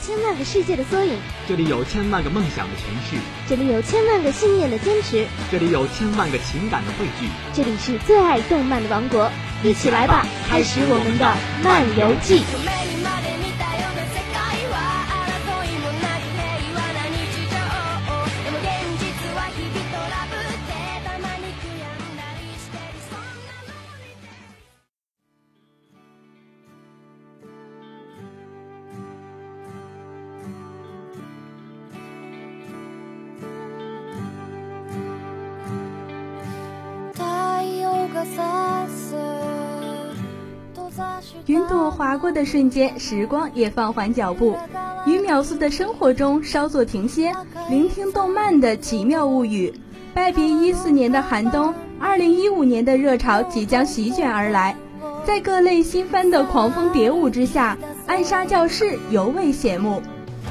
千万个世界的缩影，这里有千万个梦想的诠释，这里有千万个信念的坚持，这里有千万个情感的汇聚，这里是最爱动漫的王国，一起来吧，开始我们的漫游记。过的瞬间，时光也放缓脚步，于秒速的生活中稍作停歇，聆听动漫的奇妙物语。拜别一四年的寒冬，二零一五年的热潮即将席卷而来。在各类新番的狂风蝶舞之下，《暗杀教室》尤为显目。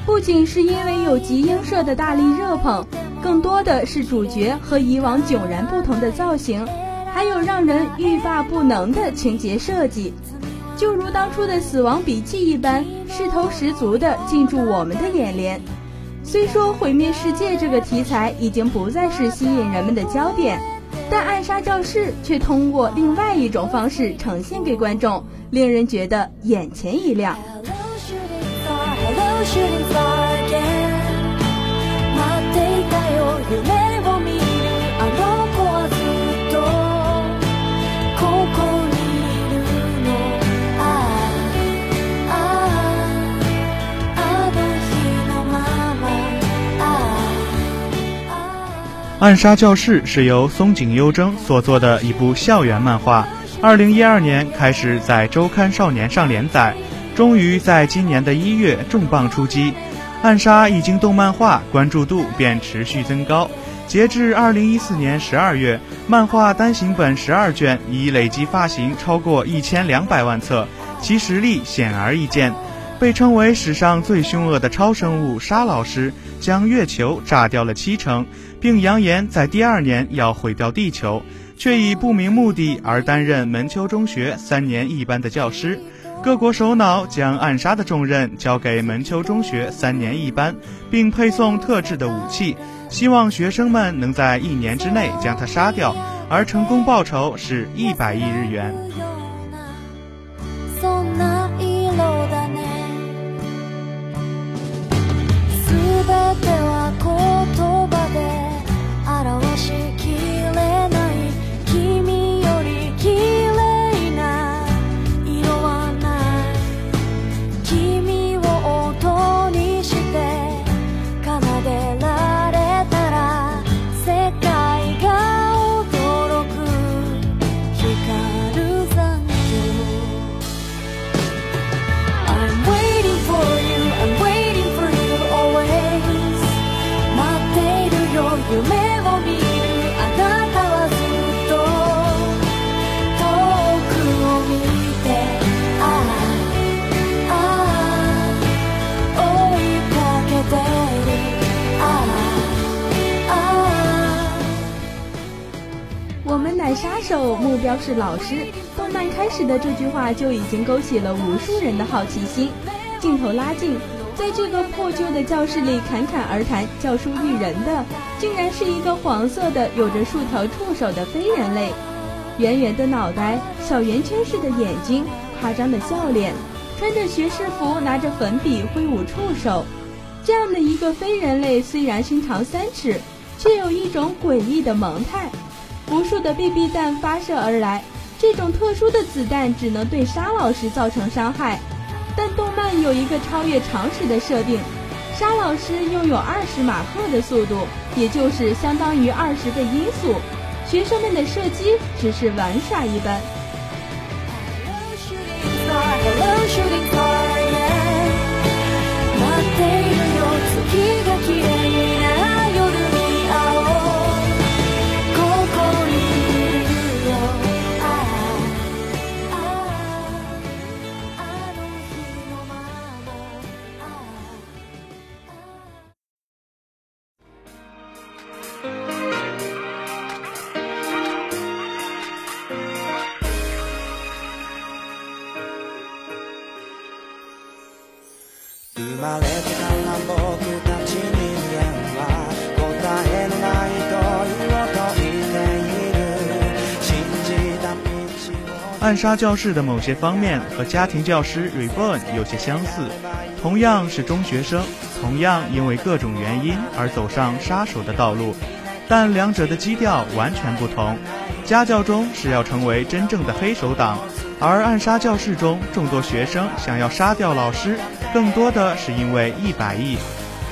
不仅是因为有集英社的大力热捧，更多的是主角和以往迥然不同的造型。还有让人欲罢不能的情节设计，就如当初的《死亡笔记》一般，势头十足地进驻我们的眼帘。虽说毁灭世界这个题材已经不再是吸引人们的焦点，但暗杀教室却通过另外一种方式呈现给观众，令人觉得眼前一亮。《暗杀教室》是由松井优征所作的一部校园漫画，二零一二年开始在周刊少年上连载，终于在今年的一月重磅出击。暗杀一经动漫化，关注度便持续增高。截至二零一四年十二月，漫画单行本十二卷已累计发行超过一千两百万册，其实力显而易见。被称为史上最凶恶的超生物沙老师，将月球炸掉了七成。并扬言在第二年要毁掉地球，却以不明目的而担任门丘中学三年一班的教师。各国首脑将暗杀的重任交给门丘中学三年一班，并配送特制的武器，希望学生们能在一年之内将他杀掉，而成功报酬是一百亿日元。手目标是老师。动漫开始的这句话就已经勾起了无数人的好奇心。镜头拉近，在这个破旧的教室里侃侃而谈、教书育人的，竟然是一个黄色的、有着数条触手的非人类。圆圆的脑袋，小圆圈似的眼睛，夸张的笑脸，穿着学士服，拿着粉笔挥舞触手。这样的一个非人类，虽然身长三尺，却有一种诡异的萌态。无数的 BB 弹发射而来，这种特殊的子弹只能对沙老师造成伤害。但动漫有一个超越常识的设定：沙老师拥有二十马赫的速度，也就是相当于二十倍音速。学生们的射击只是玩耍一般。暗杀教室的某些方面和家庭教师 Reborn 有些相似，同样是中学生，同样因为各种原因而走上杀手的道路，但两者的基调完全不同。家教中是要成为真正的黑手党，而暗杀教室中众多学生想要杀掉老师，更多的是因为一百亿。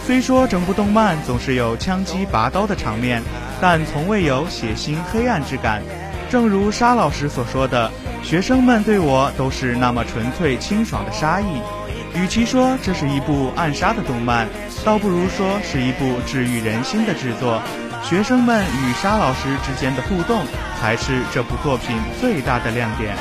虽说整部动漫总是有枪击拔刀的场面，但从未有血腥黑暗之感。正如沙老师所说的。学生们对我都是那么纯粹清爽的杀意，与其说这是一部暗杀的动漫，倒不如说是一部治愈人心的制作。学生们与沙老师之间的互动，才是这部作品最大的亮点。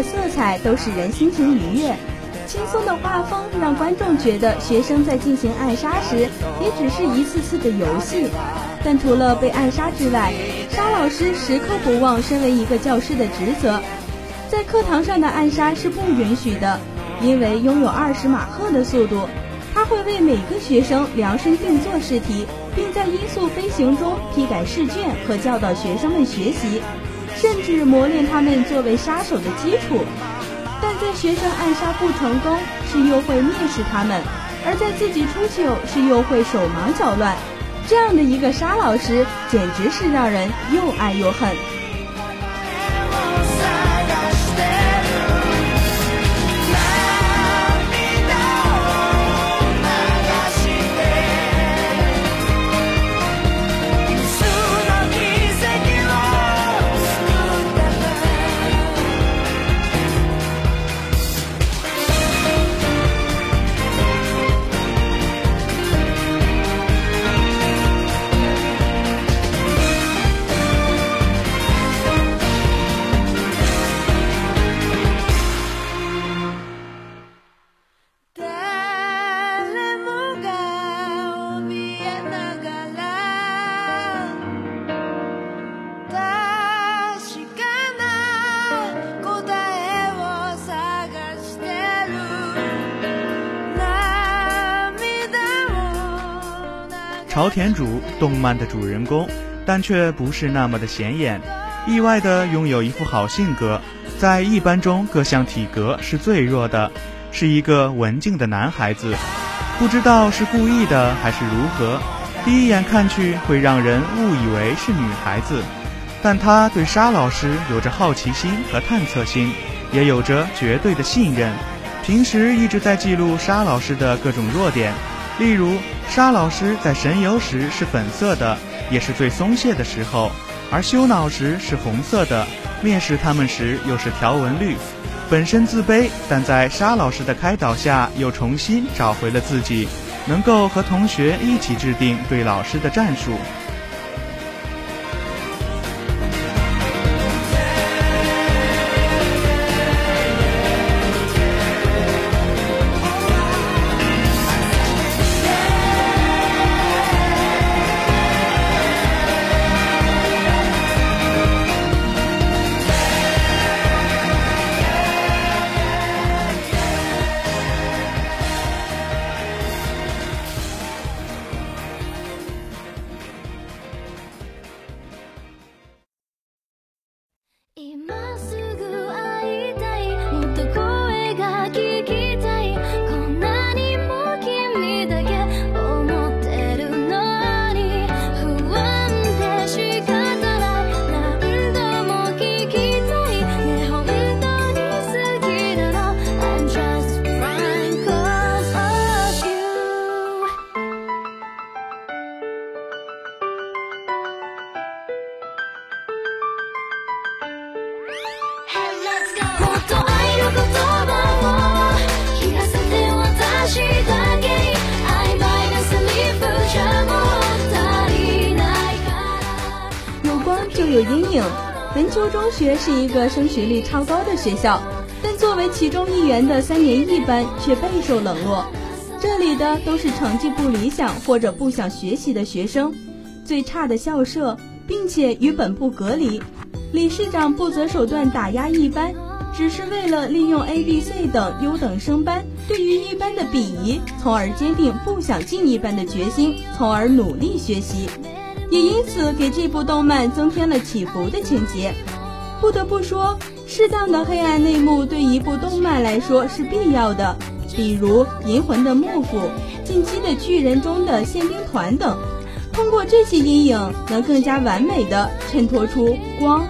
的色彩都使人心情愉悦，轻松的画风让观众觉得学生在进行暗杀时也只是一次次的游戏。但除了被暗杀之外，沙老师时刻不忘身为一个教师的职责，在课堂上的暗杀是不允许的，因为拥有二十马赫的速度，他会为每个学生量身定做试题，并在音速飞行中批改试卷和教导学生们学习。甚至磨练他们作为杀手的基础，但在学生暗杀不成功是又会蔑视他们，而在自己出糗是又会手忙脚乱，这样的一个杀老师简直是让人又爱又恨。朝田主，动漫的主人公，但却不是那么的显眼，意外的拥有一副好性格，在一班中各项体格是最弱的，是一个文静的男孩子，不知道是故意的还是如何，第一眼看去会让人误以为是女孩子，但他对沙老师有着好奇心和探测心，也有着绝对的信任，平时一直在记录沙老师的各种弱点。例如，沙老师在神游时是粉色的，也是最松懈的时候；而修脑时是红色的，面试他们时又是条纹绿。本身自卑，但在沙老师的开导下，又重新找回了自己，能够和同学一起制定对老师的战术。有阴影。文丘中学是一个升学率超高的学校，但作为其中一员的三年一班却备受冷落。这里的都是成绩不理想或者不想学习的学生，最差的校舍，并且与本部隔离。理事长不择手段打压一班，只是为了利用 A、B、C 等优等生班对于一班的鄙夷，从而坚定不想进一班的决心，从而努力学习。也因此给这部动漫增添了起伏的情节。不得不说，适当的黑暗内幕对一部动漫来说是必要的，比如《银魂》的幕府、《近期的巨人》中的宪兵团等。通过这些阴影，能更加完美的衬托出光。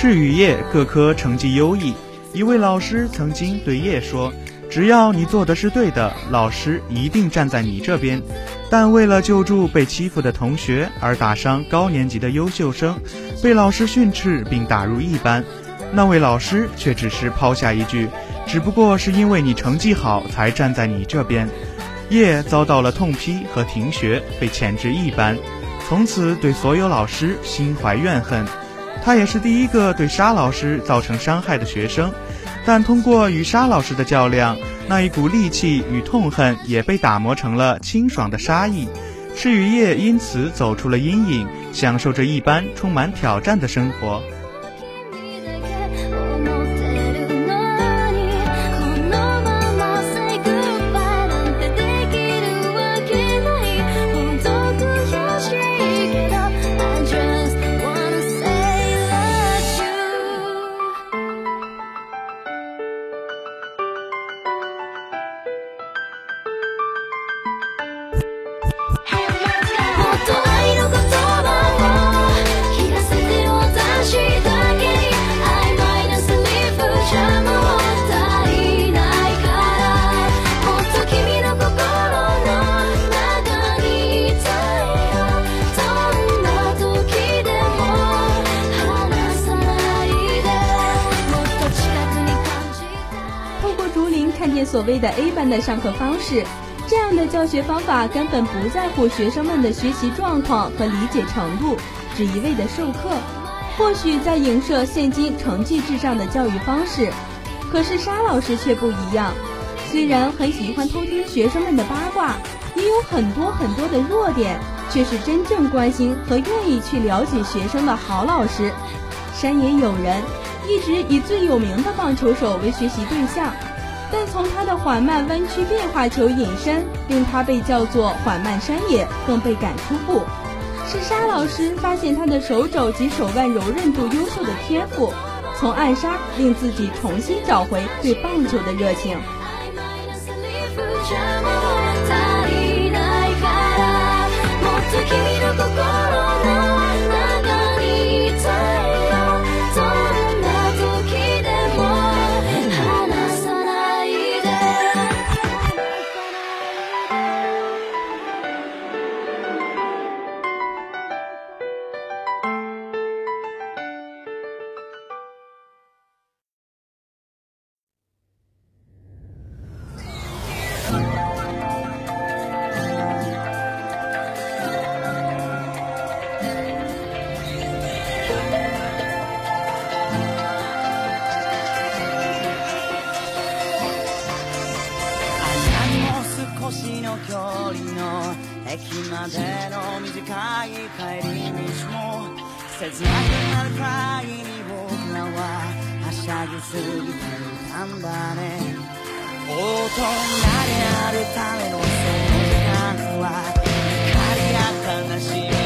赤与叶各科成绩优异，一位老师曾经对叶说：“只要你做的是对的，老师一定站在你这边。”但为了救助被欺负的同学而打伤高年级的优秀生，被老师训斥并打入一班，那位老师却只是抛下一句：“只不过是因为你成绩好才站在你这边。”叶遭到了痛批和停学，被遣至一班，从此对所有老师心怀怨恨。他也是第一个对沙老师造成伤害的学生，但通过与沙老师的较量，那一股戾气与痛恨也被打磨成了清爽的杀意。赤羽叶因此走出了阴影，享受着一般充满挑战的生活。所谓的 A 班的上课方式，这样的教学方法根本不在乎学生们的学习状况和理解程度，只一味的授课，或许在影射现今成绩至上的教育方式。可是沙老师却不一样，虽然很喜欢偷听学生们的八卦，也有很多很多的弱点，却是真正关心和愿意去了解学生的好老师。山野友人一直以最有名的棒球手为学习对象。但从他的缓慢弯曲变化球引申，令他被叫做缓慢山野，更被赶出部。是沙老师发现他的手肘及手腕柔韧度优秀的天赋，从暗杀令自己重新找回对棒球的热情。帰り道も切なくなる限り僕らははしゃぎすぎていたんだね大人であるためのその時間は怒りや悲しみ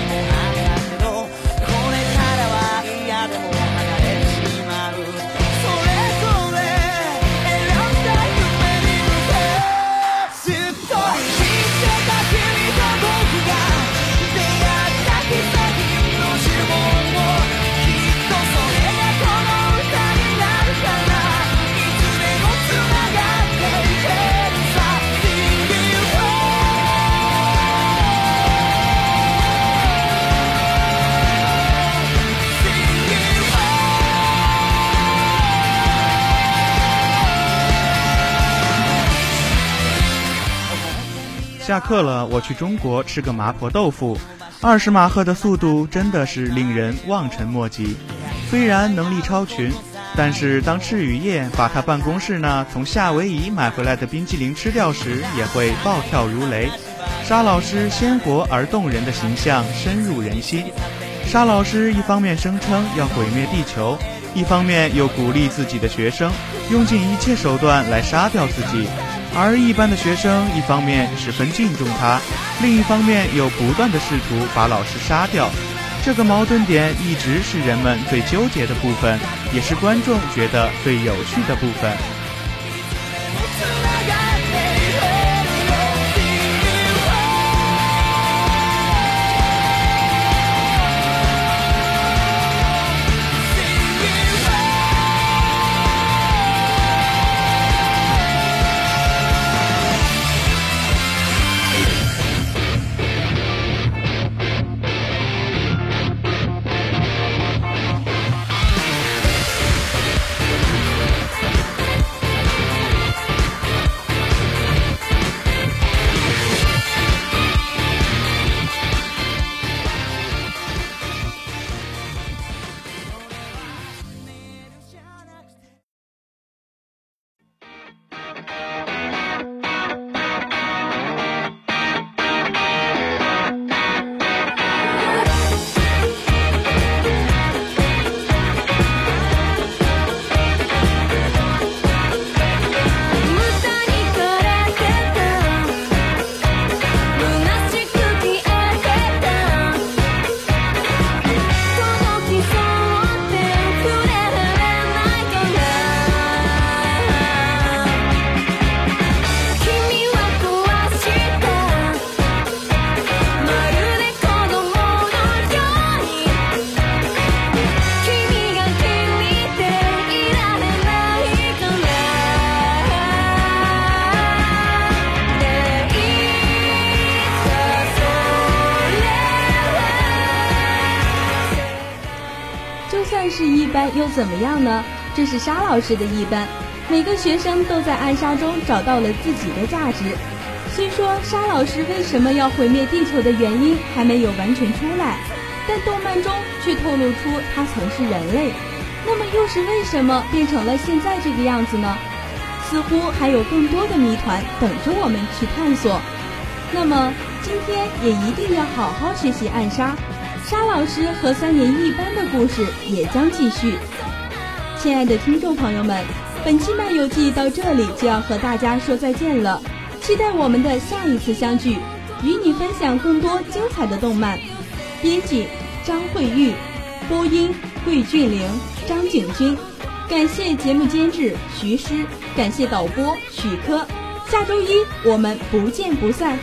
下课了，我去中国吃个麻婆豆腐。二十马赫的速度真的是令人望尘莫及。虽然能力超群，但是当赤羽叶把他办公室那从夏威夷买回来的冰激凌吃掉时，也会暴跳如雷。沙老师鲜活而动人的形象深入人心。沙老师一方面声称要毁灭地球，一方面又鼓励自己的学生用尽一切手段来杀掉自己。而一般的学生一方面十分敬重他，另一方面又不断的试图把老师杀掉。这个矛盾点一直是人们最纠结的部分，也是观众觉得最有趣的部分。怎么样呢？这是沙老师的一般。每个学生都在暗杀中找到了自己的价值。虽说沙老师为什么要毁灭地球的原因还没有完全出来，但动漫中却透露出他曾是人类。那么又是为什么变成了现在这个样子呢？似乎还有更多的谜团等着我们去探索。那么今天也一定要好好学习暗杀。沙老师和三年一班的故事也将继续。亲爱的听众朋友们，本期漫游记到这里就要和大家说再见了，期待我们的下一次相聚，与你分享更多精彩的动漫。编辑张慧玉，播音桂俊玲、张景军，感谢节目监制徐诗，感谢导播许科。下周一我们不见不散。